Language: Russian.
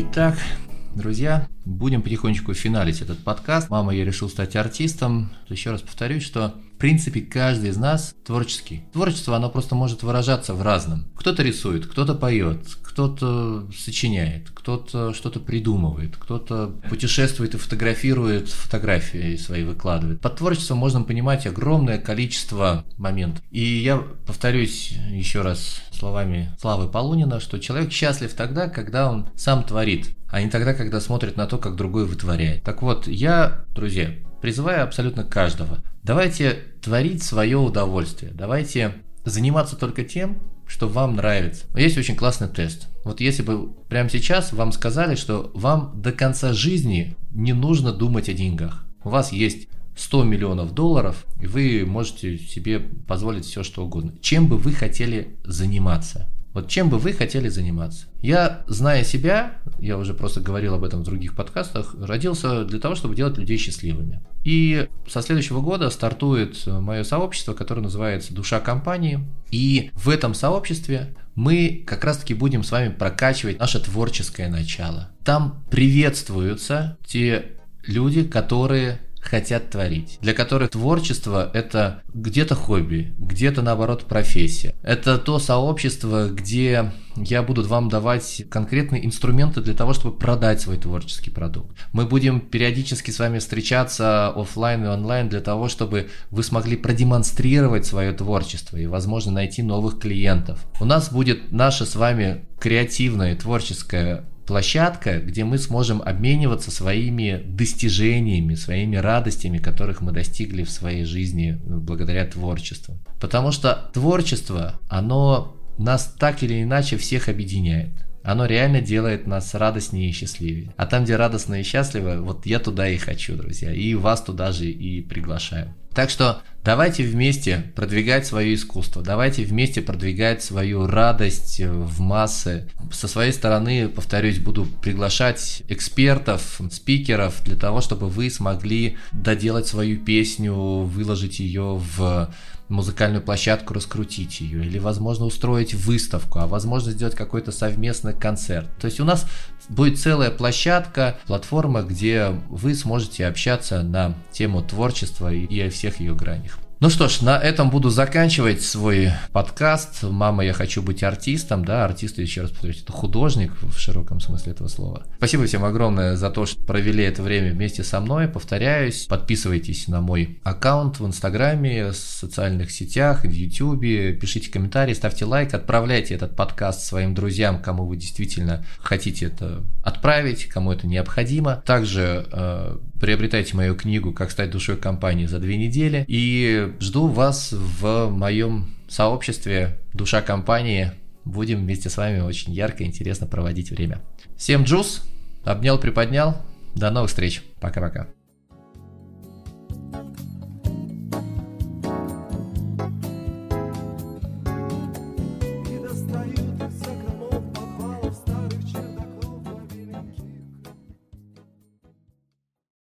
Итак, друзья, будем потихонечку финалить этот подкаст. Мама, я решил стать артистом. Еще раз повторюсь, что в принципе каждый из нас творческий. Творчество, оно просто может выражаться в разном. Кто-то рисует, кто-то поет, кто-то сочиняет, кто-то что-то придумывает, кто-то путешествует и фотографирует, фотографии свои выкладывает. Под творчеством можно понимать огромное количество моментов. И я повторюсь еще раз словами Славы Полунина, что человек счастлив тогда, когда он сам творит, а не тогда, когда смотрит на то, как другой вытворяет. Так вот, я, друзья, призываю абсолютно каждого, давайте творить свое удовольствие, давайте заниматься только тем, что вам нравится. Есть очень классный тест. Вот если бы прямо сейчас вам сказали, что вам до конца жизни не нужно думать о деньгах. У вас есть 100 миллионов долларов, и вы можете себе позволить все, что угодно. Чем бы вы хотели заниматься? Вот чем бы вы хотели заниматься? Я, зная себя, я уже просто говорил об этом в других подкастах, родился для того, чтобы делать людей счастливыми. И со следующего года стартует мое сообщество, которое называется «Душа компании». И в этом сообществе мы как раз-таки будем с вами прокачивать наше творческое начало. Там приветствуются те люди, которые хотят творить, для которых творчество – это где-то хобби, где-то, наоборот, профессия. Это то сообщество, где я буду вам давать конкретные инструменты для того, чтобы продать свой творческий продукт. Мы будем периодически с вами встречаться офлайн и онлайн для того, чтобы вы смогли продемонстрировать свое творчество и, возможно, найти новых клиентов. У нас будет наше с вами креативное творческое площадка, где мы сможем обмениваться своими достижениями, своими радостями, которых мы достигли в своей жизни благодаря творчеству. Потому что творчество, оно нас так или иначе всех объединяет. Оно реально делает нас радостнее и счастливее. А там, где радостно и счастливо, вот я туда и хочу, друзья. И вас туда же и приглашаю. Так что давайте вместе продвигать свое искусство, давайте вместе продвигать свою радость в массы. Со своей стороны, повторюсь, буду приглашать экспертов, спикеров для того, чтобы вы смогли доделать свою песню, выложить ее в музыкальную площадку, раскрутить ее, или, возможно, устроить выставку, а возможно, сделать какой-то совместный концерт. То есть у нас будет целая площадка, платформа, где вы сможете общаться на тему творчества и о всех ее гранях. Ну что ж, на этом буду заканчивать свой подкаст. Мама, я хочу быть артистом. Да, артист, еще раз повторюсь, это художник в широком смысле этого слова. Спасибо всем огромное за то, что провели это время вместе со мной. Повторяюсь, подписывайтесь на мой аккаунт в Инстаграме, в социальных сетях, в Ютубе, пишите комментарии, ставьте лайк, отправляйте этот подкаст своим друзьям, кому вы действительно хотите это отправить, кому это необходимо. Также э, приобретайте мою книгу «Как стать душой компании за две недели» и жду вас в моем сообществе «Душа компании». Будем вместе с вами очень ярко и интересно проводить время. Всем джуз, обнял, приподнял. До новых встреч. Пока-пока.